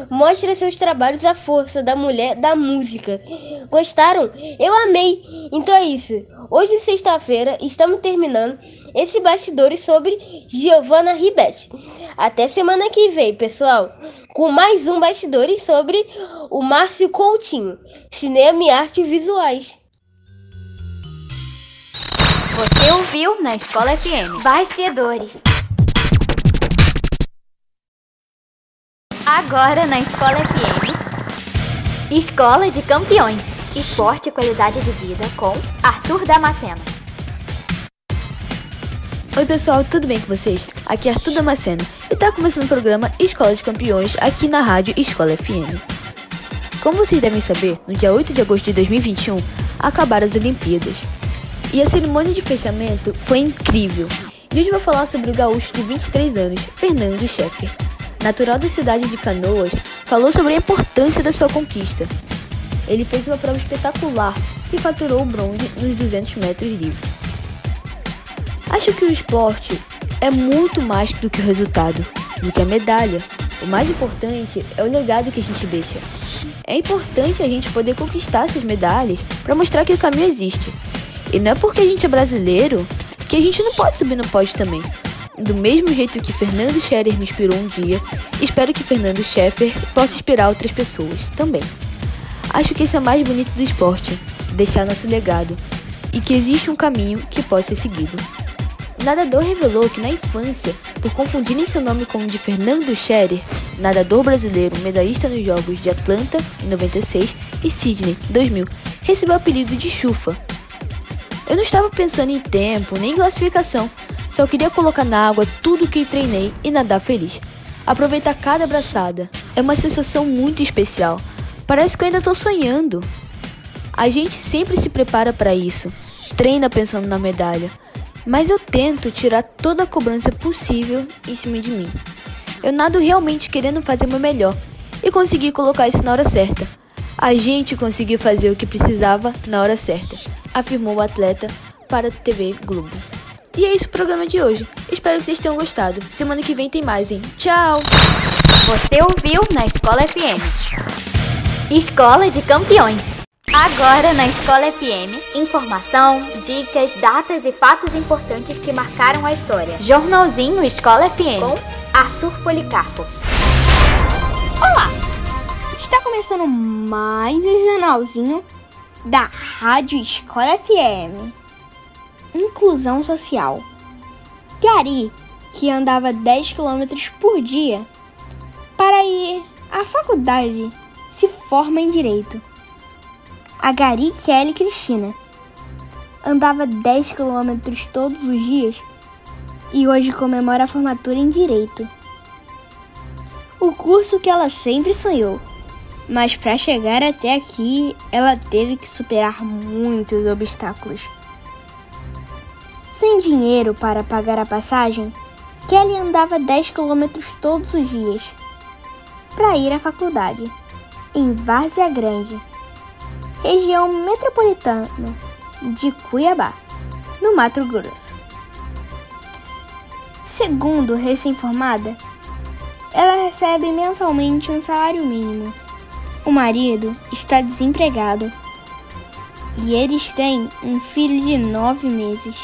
Mostra seus trabalhos à força da mulher da música. Gostaram? Eu amei! Então é isso. Hoje, sexta-feira, estamos terminando esse bastidores sobre Giovanna Ribetti. Até semana que vem, pessoal, com mais um bastidores sobre o Márcio Coutinho, cinema e artes visuais. Você ouviu na Escola FM. Bastidores. Agora na Escola FM. Escola de Campeões. Esporte e qualidade de vida com Arthur Damasceno. Oi pessoal, tudo bem com vocês? Aqui é Arthur Damasceno e tá começando o programa Escola de Campeões aqui na rádio Escola FM. Como vocês devem saber, no dia 8 de agosto de 2021 acabaram as Olimpíadas. E a cerimônia de fechamento foi incrível. E hoje vou falar sobre o gaúcho de 23 anos, Fernando Scheffer. Natural da cidade de Canoas, falou sobre a importância da sua conquista. Ele fez uma prova espetacular e faturou o bronze nos 200 metros livres. Acho que o esporte é muito mais do que o resultado, do que a medalha. O mais importante é o legado que a gente deixa. É importante a gente poder conquistar essas medalhas para mostrar que o caminho existe. E não é porque a gente é brasileiro que a gente não pode subir no pódio também. Do mesmo jeito que Fernando Scherer me inspirou um dia, espero que Fernando Scheffer possa inspirar outras pessoas também. Acho que esse é o mais bonito do esporte, deixar nosso legado, e que existe um caminho que pode ser seguido. O nadador revelou que na infância, por confundirem seu nome com o de Fernando Scherer, nadador brasileiro medalhista nos Jogos de Atlanta em 96 e Sydney 2000, recebeu o apelido de Chufa. Eu não estava pensando em tempo nem em classificação, só queria colocar na água tudo que treinei e nadar feliz. Aproveitar cada abraçada. É uma sensação muito especial. Parece que eu ainda estou sonhando. A gente sempre se prepara para isso, treina pensando na medalha, mas eu tento tirar toda a cobrança possível em cima de mim. Eu nado realmente querendo fazer o meu melhor e consegui colocar isso na hora certa. A gente conseguiu fazer o que precisava na hora certa, afirmou o atleta para a TV Globo. E é isso o programa de hoje. Espero que vocês tenham gostado. Semana que vem tem mais, hein? Tchau! Você ouviu na Escola FM. Escola de Campeões. Agora na Escola FM, informação, dicas, datas e fatos importantes que marcaram a história. Jornalzinho Escola FM com Arthur Policarpo. Olá! Está começando mais um jornalzinho da Rádio Escola FM. Inclusão social. Gari, que andava 10 km por dia para ir à faculdade, se forma em direito. A Gari Kelly Cristina andava 10 km todos os dias e hoje comemora a formatura em direito. O curso que ela sempre sonhou, mas para chegar até aqui, ela teve que superar muitos obstáculos. Sem dinheiro para pagar a passagem, Kelly andava 10 km todos os dias para ir à faculdade, em Várzea Grande, região metropolitana de Cuiabá, no Mato Grosso. Segundo recém-formada, ela recebe mensalmente um salário mínimo. O marido está desempregado e eles têm um filho de nove meses.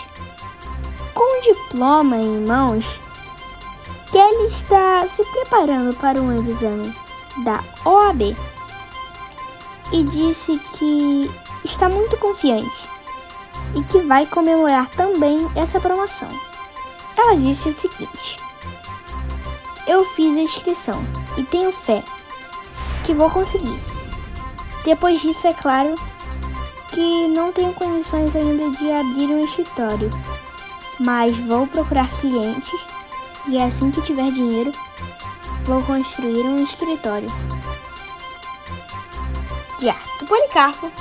Com o diploma em mãos, Kelly está se preparando para um exame da OAB e disse que está muito confiante e que vai comemorar também essa promoção. Ela disse o seguinte: Eu fiz a inscrição e tenho fé que vou conseguir. Depois disso, é claro que não tenho condições ainda de abrir um escritório, mas vou procurar clientes e assim que tiver dinheiro, vou construir um escritório. De Arthur Policarpo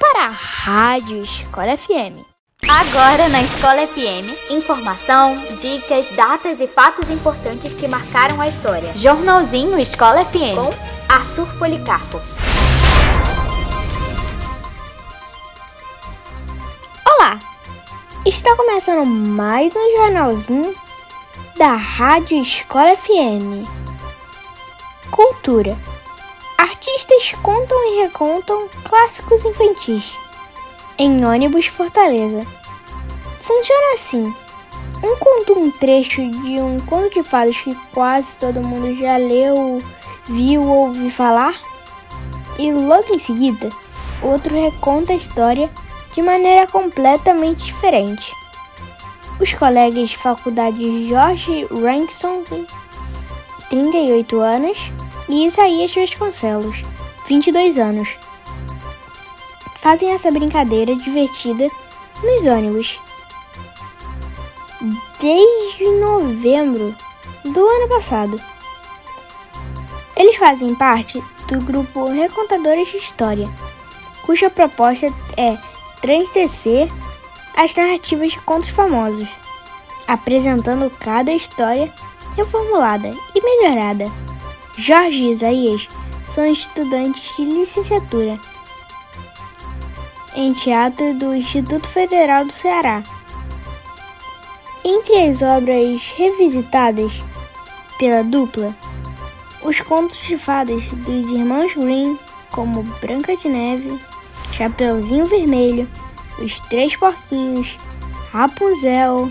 para a Rádio Escola FM. Agora na Escola FM, informação, dicas, datas e fatos importantes que marcaram a história. Jornalzinho Escola FM com Arthur Policarpo. Olá! Está começando mais um jornalzinho da Rádio Escola FM. Cultura. Artistas contam e recontam clássicos infantis em ônibus Fortaleza. Funciona assim. Um conta um trecho de um conto de fadas que quase todo mundo já leu, viu ou ouviu falar, e logo em seguida, outro reconta a história de maneira completamente diferente. Os colegas de faculdade Jorge Rankson, 38 anos, e Isaías Vasconcelos, 22 anos, fazem essa brincadeira divertida nos ônibus. Desde novembro do ano passado. Eles fazem parte do grupo Recontadores de História, cuja proposta é transtecer as narrativas de contos famosos, apresentando cada história reformulada e melhorada. Jorge e Isaías são estudantes de licenciatura em teatro do Instituto Federal do Ceará. Entre as obras revisitadas pela dupla, os contos de fadas dos irmãos Grimm, como Branca de Neve, Chapeuzinho Vermelho, Os Três Porquinhos, Rapunzel.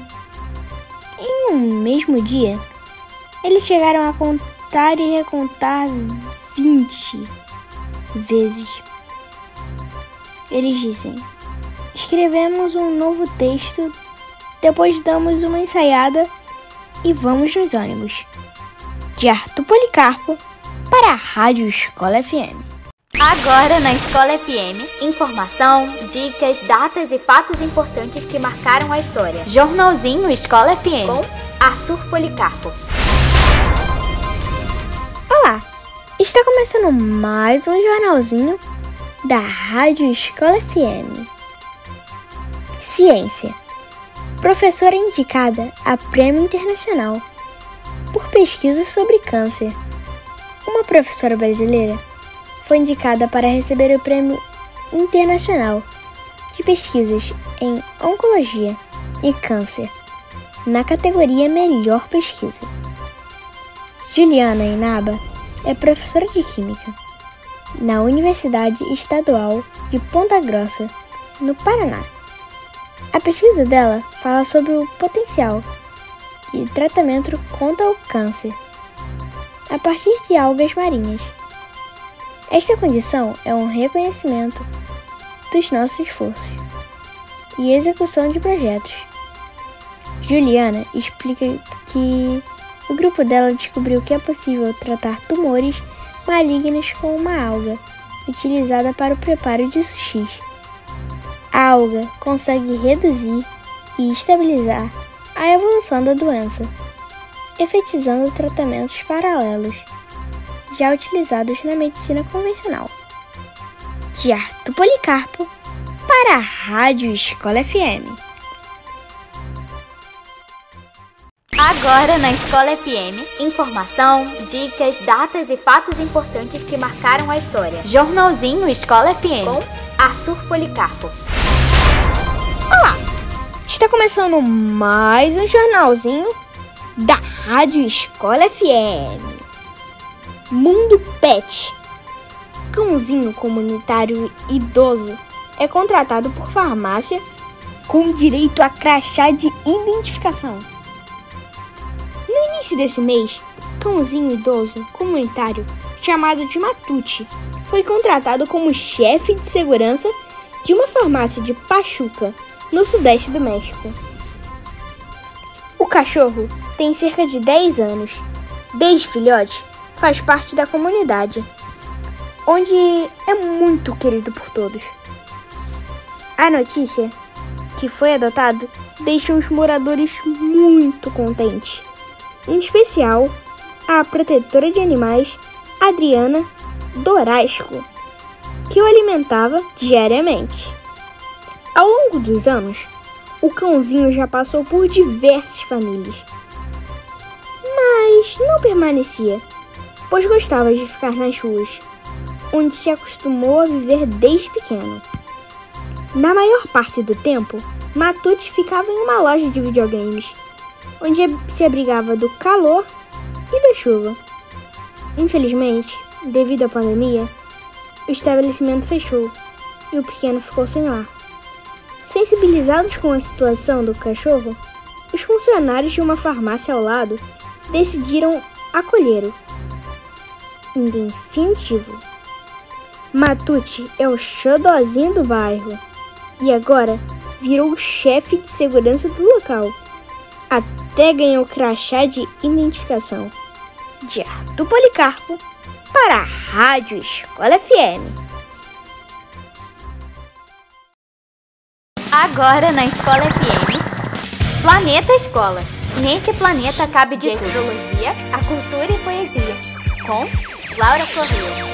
Em um mesmo dia, eles chegaram a contar e recontar 20 vezes. Eles dizem: escrevemos um novo texto, depois damos uma ensaiada e vamos nos ônibus. De Arthur Policarpo para a Rádio Escola FM. Agora na Escola FM, informação, dicas, datas e fatos importantes que marcaram a história. Jornalzinho Escola FM com Arthur Policarpo. Está começando mais um jornalzinho da Rádio Escola FM. Ciência. Professora indicada a Prêmio Internacional por pesquisa sobre câncer. Uma professora brasileira foi indicada para receber o Prêmio Internacional de Pesquisas em Oncologia e Câncer na categoria Melhor Pesquisa. Juliana Inaba é professora de Química na Universidade Estadual de Ponta Grossa, no Paraná. A pesquisa dela fala sobre o potencial de tratamento contra o câncer a partir de algas marinhas. Esta condição é um reconhecimento dos nossos esforços e execução de projetos. Juliana explica que o grupo dela descobriu que é possível tratar tumores malignos com uma alga utilizada para o preparo de sushi. A alga consegue reduzir e estabilizar a evolução da doença, efetizando tratamentos paralelos já utilizados na medicina convencional. De Arthur Policarpo para a Rádio Escola FM. Agora na Escola FM, informação, dicas, datas e fatos importantes que marcaram a história. Jornalzinho Escola FM com Arthur Policarpo. Olá! Está começando mais um jornalzinho da Rádio Escola FM. Mundo Pet. Cãozinho comunitário idoso é contratado por farmácia com direito a crachá de identificação. Início desse mês, cãozinho idoso comunitário chamado de Matute foi contratado como chefe de segurança de uma farmácia de Pachuca, no sudeste do México. O cachorro tem cerca de 10 anos. Desde filhote, faz parte da comunidade, onde é muito querido por todos. A notícia que foi adotado deixa os moradores muito contentes, em especial a protetora de animais Adriana Dorasco, que o alimentava diariamente. Ao longo dos anos, o cãozinho já passou por diversas famílias, mas não permanecia, pois gostava de ficar nas ruas, onde se acostumou a viver desde pequeno. Na maior parte do tempo, Matute ficava em uma loja de videogames, onde se abrigava do calor e da chuva. Infelizmente, devido à pandemia, o estabelecimento fechou e o pequeno ficou sem lar. Sensibilizados com a situação do cachorro, os funcionários de uma farmácia ao lado decidiram acolhê-lo. Em definitivo, Matute é o xodozinho do bairro e agora virou o chefe de segurança do local. Até ganhou crachá de identificação. De Arthur Policarpo para a Rádio Escola FM. Agora na Escola FM, Planeta Escola. Nesse planeta cabe de astrologia, a cultura e poesia. Com Laura Corrêa.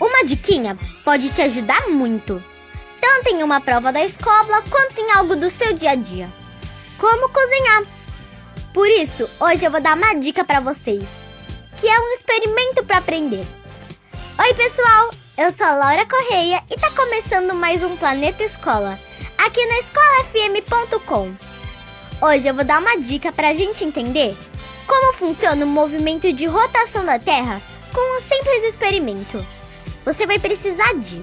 Uma diquinha pode te ajudar muito, tanto em uma prova da escola quanto em algo do seu dia a dia. Como cozinhar. Por isso, hoje eu vou dar uma dica para vocês, que é um experimento para aprender. Oi, pessoal! Eu sou Laura Correia e tá começando mais um Planeta Escola, aqui na escolafm.com. Hoje eu vou dar uma dica para a gente entender como funciona o movimento de rotação da Terra com um simples experimento. Você vai precisar de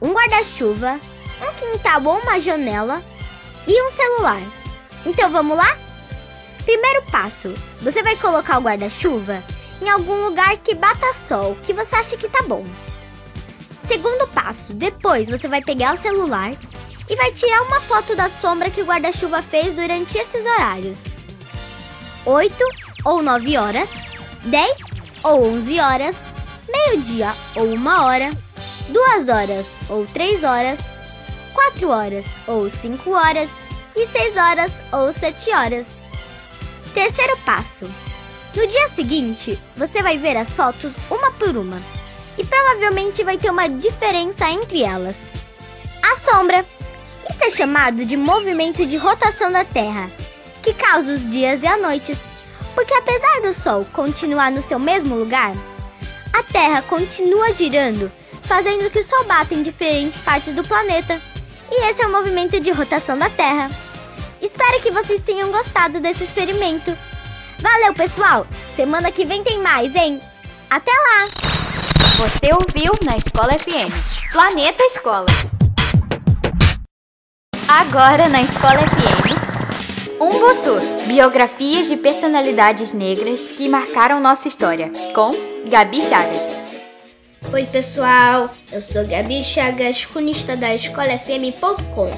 um guarda-chuva, um quintal ou uma janela e um celular. Então vamos lá? Primeiro passo: você vai colocar o guarda-chuva em algum lugar que bata sol, que você acha que tá bom. Segundo passo: depois você vai pegar o celular e vai tirar uma foto da sombra que o guarda-chuva fez durante esses horários. 8 ou 9 horas, 10 ou 11 horas, meio-dia ou 1 hora, 2 horas ou 3 horas, 4 horas ou 5 horas e 6 horas ou 7 horas. Terceiro passo. No dia seguinte, você vai ver as fotos uma por uma e provavelmente vai ter uma diferença entre elas. A sombra. Isso é chamado de movimento de rotação da Terra, que causa os dias e as noites, porque apesar do Sol continuar no seu mesmo lugar, a Terra continua girando, fazendo que o Sol bata em diferentes partes do planeta. E esse é o movimento de rotação da Terra. Espero que vocês tenham gostado desse experimento. Valeu, pessoal! Semana que vem tem mais, hein? Até lá! Você ouviu na Escola FM. Planeta Escola. Agora na Escola FM. Um Votor. Biografias de personalidades negras que marcaram nossa história. Com Gabi Chagas. Oi, pessoal. Eu sou Gabi Chagas, cronista da escolafm.com.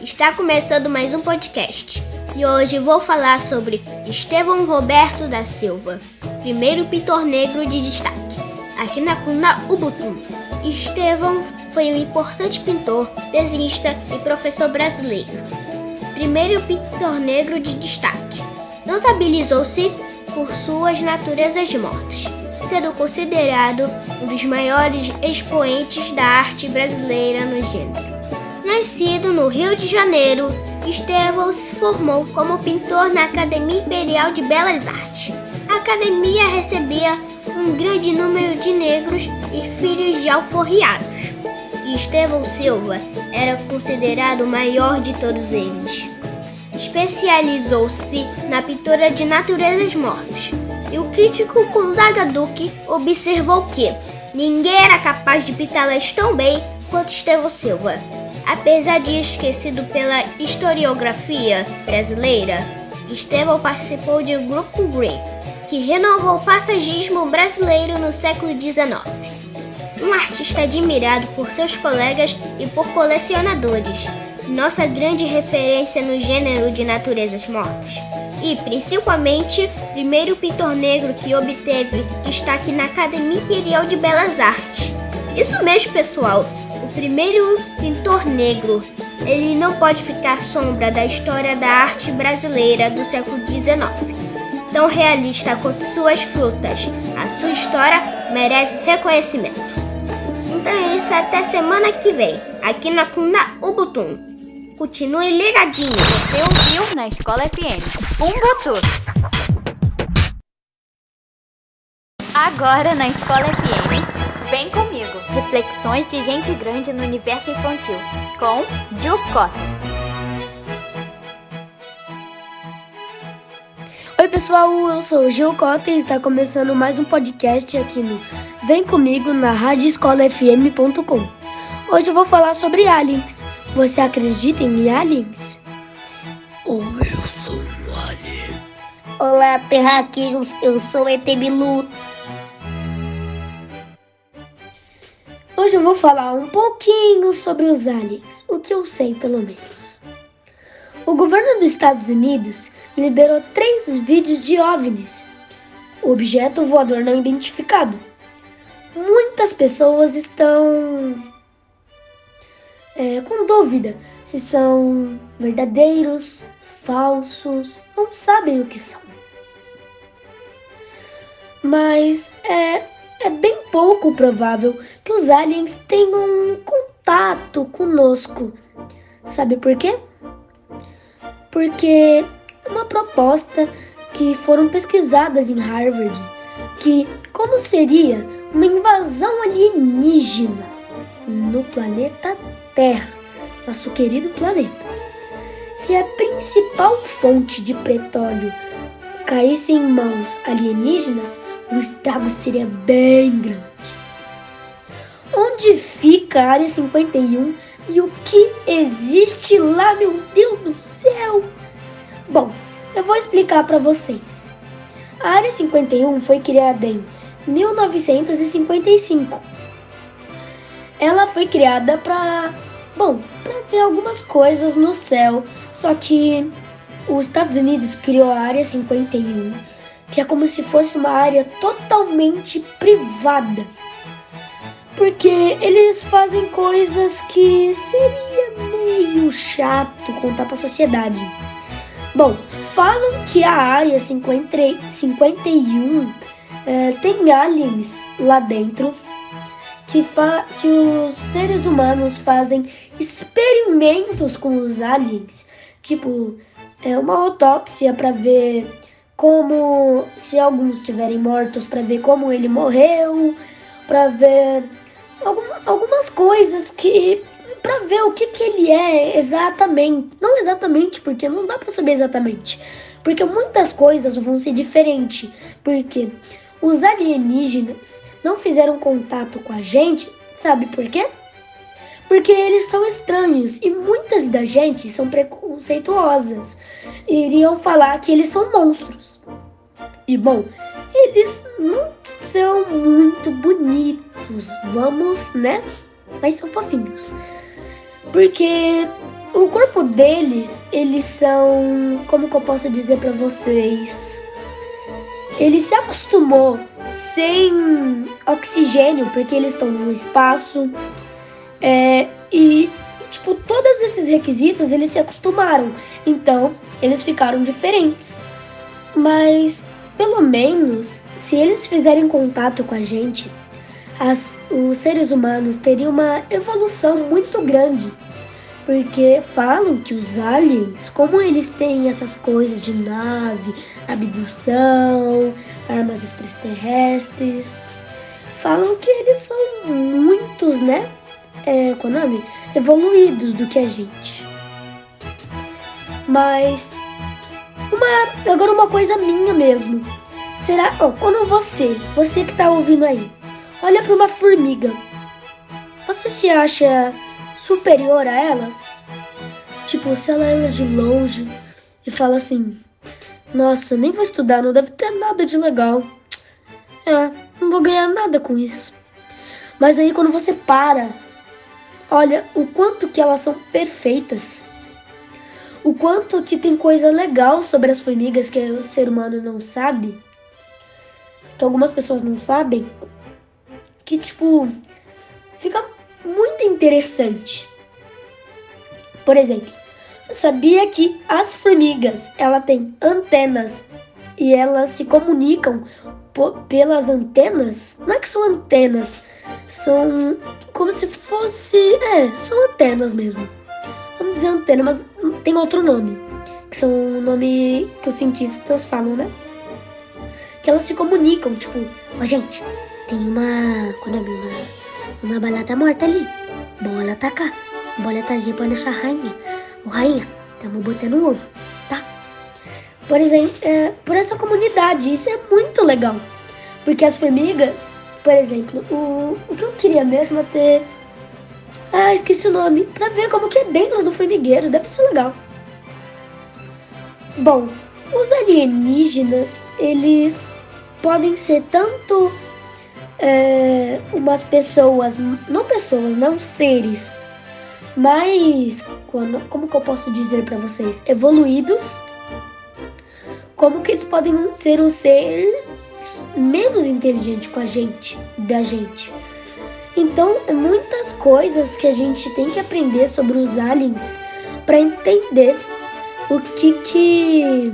Está começando mais um podcast. E hoje vou falar sobre Estevão Roberto da Silva, primeiro pintor negro de destaque, aqui na coluna Ubuntu. Estevão foi um importante pintor, desenhista e professor brasileiro. Primeiro pintor negro de destaque. Notabilizou-se por suas naturezas mortas, sendo considerado um dos maiores expoentes da arte brasileira no gênero. Nascido no Rio de Janeiro, Estevão se formou como pintor na Academia Imperial de Belas Artes. A academia recebia um grande número de negros e filhos de alforriados. E Estevão Silva era considerado o maior de todos eles. Especializou-se na pintura de naturezas mortas. E o crítico Gonzaga Duque observou que ninguém era capaz de pintá-las tão bem quanto Estevão Silva. Apesar de esquecido pela historiografia brasileira, Estevão participou de um grupo Green, que renovou o passagismo brasileiro no século XIX. Um artista admirado por seus colegas e por colecionadores, nossa grande referência no gênero de naturezas mortas. E, principalmente, primeiro pintor negro que obteve destaque na Academia Imperial de Belas Artes. Isso mesmo, pessoal! o primeiro pintor negro. Ele não pode ficar sombra da história da arte brasileira do século XIX. Tão realista quanto suas frutas, a sua história merece reconhecimento. Então é isso, até semana que vem, aqui na Cuna Ubuntu. Continue ligadinhos. Você ouviu na Escola FM. Um Butu. Agora na Escola FM. Vem comigo. Reflexões de gente grande no universo infantil. Com Gil Cota. Oi pessoal, eu sou o Gil Cota e está começando mais um podcast aqui no Vem Comigo na radioscolafm.com. Hoje eu vou falar sobre aliens. Você acredita em aliens? Ou eu sou um alien? Olá, terráqueos, eu sou ET Bilu. Hoje eu vou falar um pouquinho sobre os aliens, o que eu sei pelo menos. O governo dos Estados Unidos liberou três vídeos de OVNIs, objeto voador não identificado. Muitas pessoas estão é, com dúvida se são verdadeiros, falsos, não sabem o que são. Mas é, é bem pouco provável que os aliens tenham um contato conosco. Sabe por quê? Porque uma proposta que foram pesquisadas em Harvard, que como seria uma invasão alienígena no planeta Terra, nosso querido planeta. Se a principal fonte de petróleo caísse em mãos alienígenas, o estrago seria bem grande. Onde fica a Área 51 e o que existe lá, meu Deus do céu? Bom, eu vou explicar para vocês. A Área 51 foi criada em 1955. Ela foi criada para, bom, para ver algumas coisas no céu, só que os Estados Unidos criou a Área 51 que é como se fosse uma área totalmente privada. Porque eles fazem coisas que seria meio chato contar para a sociedade. Bom, falam que a área 50, 51 é, tem aliens lá dentro que, que os seres humanos fazem experimentos com os aliens, tipo é, uma autópsia para ver como se alguns estiverem mortos para ver como ele morreu, para ver alguma, algumas coisas que para ver o que que ele é exatamente, não exatamente porque não dá para saber exatamente, porque muitas coisas vão ser diferentes, porque os alienígenas não fizeram contato com a gente, sabe por quê? Porque eles são estranhos e muitas da gente são preconceituosas. Iriam falar que eles são monstros. E bom, eles não são muito bonitos, vamos, né? Mas são fofinhos. Porque o corpo deles, eles são, como que eu posso dizer para vocês? Ele se acostumou sem oxigênio, porque eles estão no espaço. É, e, tipo, todos esses requisitos eles se acostumaram. Então, eles ficaram diferentes. Mas, pelo menos, se eles fizerem contato com a gente, as, os seres humanos teriam uma evolução muito grande. Porque falam que os aliens, como eles têm essas coisas de nave, abdução, armas extraterrestres, falam que eles são muitos, né? É, nome? Evoluídos do que a gente. Mas uma, agora uma coisa minha mesmo. Será, oh, quando você, você que tá ouvindo aí, olha para uma formiga, você se acha superior a elas? Tipo, se ela olha de longe e fala assim: Nossa, nem vou estudar, não deve ter nada de legal. É, não vou ganhar nada com isso. Mas aí quando você para, olha o quanto que elas são perfeitas. O quanto que tem coisa legal sobre as formigas que o ser humano não sabe. Que algumas pessoas não sabem. Que tipo, fica muito interessante. Por exemplo, sabia que as formigas, ela tem antenas e elas se comunicam pelas antenas? Não é que são antenas, são como se fosse, é, são antenas mesmo. Vamos dizer antena, mas tem outro nome, que são o nome que os cientistas falam, né? Que elas se comunicam, tipo, ó, oh, gente, tem uma, quando é uma uma barata morta ali. Bora atacar. Bora trazer para nossa rainha. Ô rainha, estamos botando ovo, tá? Por exemplo, é, por essa comunidade, isso é muito legal. Porque as formigas, por exemplo, o, o que eu queria mesmo é ter. Ah, esqueci o nome. Pra ver como que é dentro do formigueiro. Deve ser legal. Bom, os alienígenas, eles podem ser tanto é, umas pessoas, não pessoas, não seres, mas quando, como que eu posso dizer para vocês, evoluídos, como que eles podem ser um ser menos inteligente com a gente, da gente. Então, muitas coisas que a gente tem que aprender sobre os aliens para entender o que que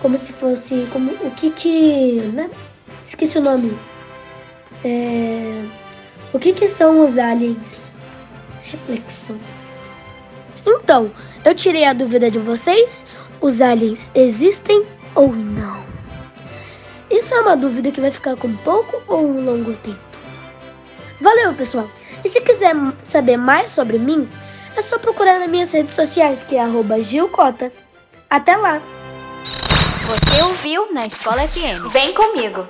como se fosse como o que que, né? Esqueci o nome é... O que, que são os aliens? Reflexões. Então, eu tirei a dúvida de vocês: os aliens existem ou não? Isso é uma dúvida que vai ficar com pouco ou um longo tempo? Valeu, pessoal! E se quiser saber mais sobre mim, é só procurar nas minhas redes sociais, que é Gilcota. Até lá! Você ouviu na Escola FM. Vem comigo!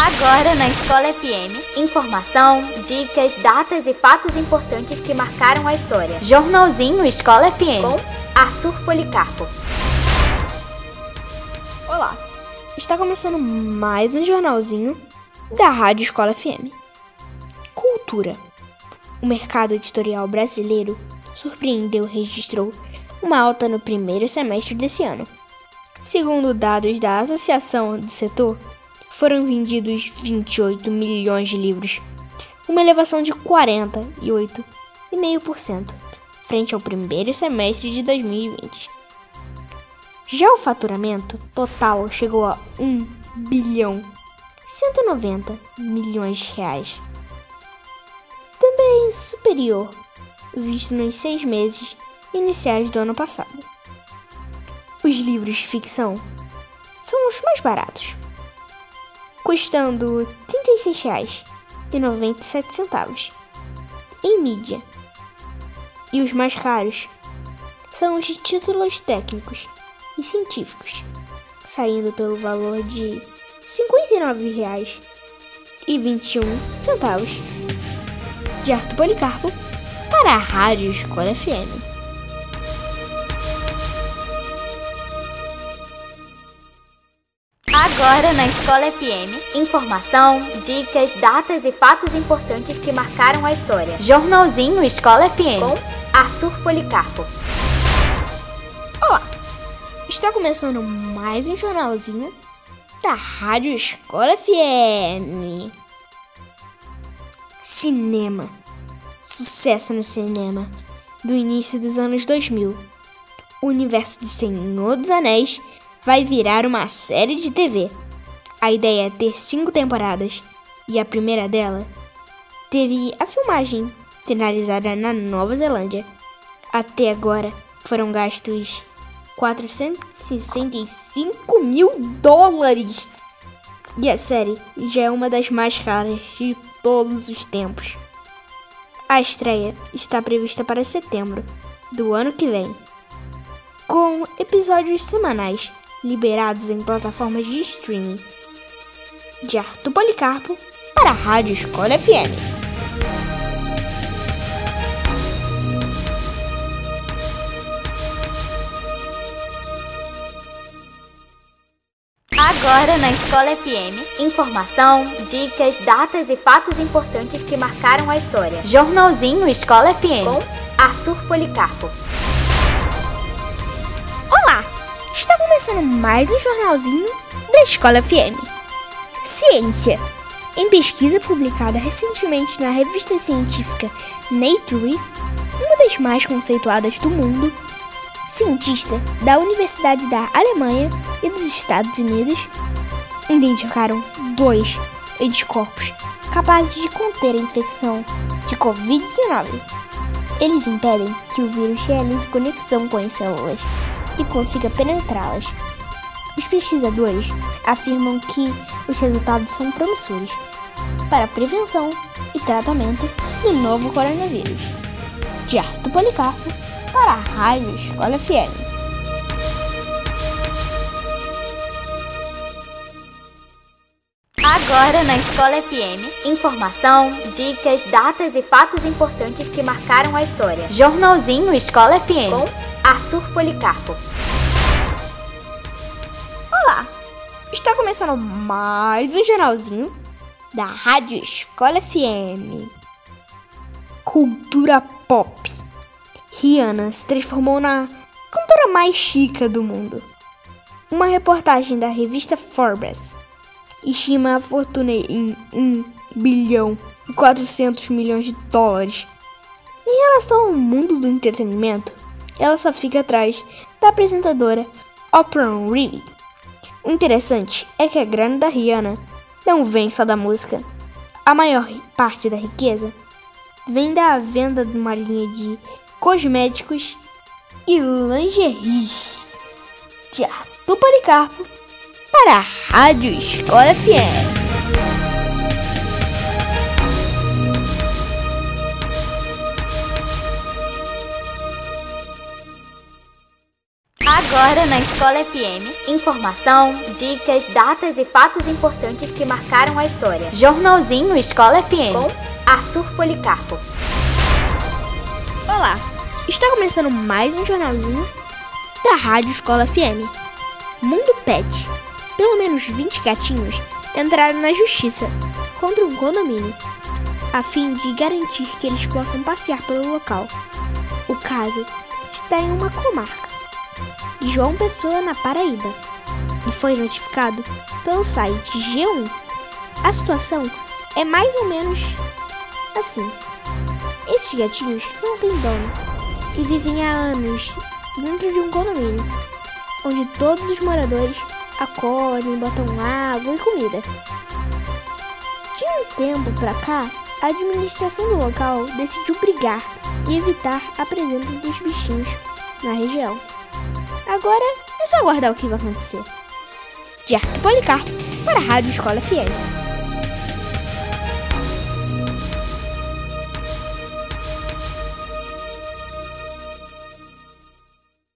Agora na Escola FM, informação, dicas, datas e fatos importantes que marcaram a história. Jornalzinho Escola FM com Arthur Policarpo. Olá, está começando mais um jornalzinho da Rádio Escola FM. Cultura. O mercado editorial brasileiro surpreendeu e registrou uma alta no primeiro semestre desse ano. Segundo dados da Associação do Setor, foram vendidos 28 milhões de livros, uma elevação de 48,5% frente ao primeiro semestre de 2020. Já o faturamento total chegou a 1 bilhão 190 milhões de reais, também superior visto nos seis meses iniciais do ano passado. Os livros de ficção são os mais baratos, custando R$ 36,97 em mídia. E os mais caros são os de títulos técnicos e científicos, saindo pelo valor de R$ 59,21 de Arthur Policarpo para a Rádio Escola FM. Agora na Escola FM, informação, dicas, datas e fatos importantes que marcaram a história. Jornalzinho Escola FM com Arthur Policarpo. Olá! Está começando mais um jornalzinho da Rádio Escola FM. Cinema. Sucesso no cinema do início dos anos 2000. O universo de Senhor dos Anéis vai virar uma série de TV. A ideia é ter cinco temporadas e a primeira dela teve a filmagem finalizada na Nova Zelândia. Até agora foram gastos 465 mil dólares e a série já é uma das mais caras de todos os tempos. A estreia está prevista para setembro do ano que vem, com episódios semanais liberados em plataformas de streaming. De Arthur Policarpo para a Rádio Escola FM. Agora na Escola FM, informação, dicas, datas e fatos importantes que marcaram a história. Jornalzinho Escola FM com Arthur Policarpo. Começando mais um jornalzinho da Escola FM. Ciência. Em pesquisa publicada recentemente na revista científica Nature, uma das mais conceituadas do mundo, cientistas da Universidade da Alemanha e dos Estados Unidos identificaram dois anticorpos capazes de conter a infecção de Covid-19. Eles impedem que o vírus realize conexão com as células e consiga penetrá-las. Os pesquisadores afirmam que os resultados são promissores para a prevenção e tratamento do novo coronavírus. De Arthur Policarpo para a Rádio Escola FM. Agora na Escola FM, informação, dicas, datas e fatos importantes que marcaram a história. Jornalzinho Escola FM com Arthur Policarpo. Olá! Está começando mais um jornalzinho da Rádio Escola FM. Cultura pop. Rihanna se transformou na cantora mais chica do mundo. Uma reportagem da revista Forbes estima a fortuna em 1 bilhão e 400 milhões de dólares. Em relação ao mundo do entretenimento, ela só fica atrás da apresentadora Oprah Winfrey. O interessante é que a grana da Rihanna não vem só da música. A maior parte da riqueza vem da venda de uma linha de cosméticos e lingerie. De Arthur Policarpo para a Rádio Escola FM. Agora na Escola FM, informação, dicas, datas e fatos importantes que marcaram a história. Jornalzinho Escola FM com Arthur Policarpo. Olá! Está começando mais um jornalzinho da Rádio Escola FM. Mundo Pet. Pelo menos 20 gatinhos entraram na justiça contra um condomínio, a fim de garantir que eles possam passear pelo local. O caso está em uma comarca de João Pessoa, na Paraíba, e foi notificado pelo site G1. A situação é mais ou menos assim. Esses gatinhos não têm dono e vivem há anos dentro de um condomínio, onde todos os moradores acolhem, botam água e comida. De um tempo para cá, a administração do local decidiu brigar e evitar a presença dos bichinhos na região. Agora é só aguardar o que vai acontecer. De Arthur Policarpo para a Rádio Escola FM.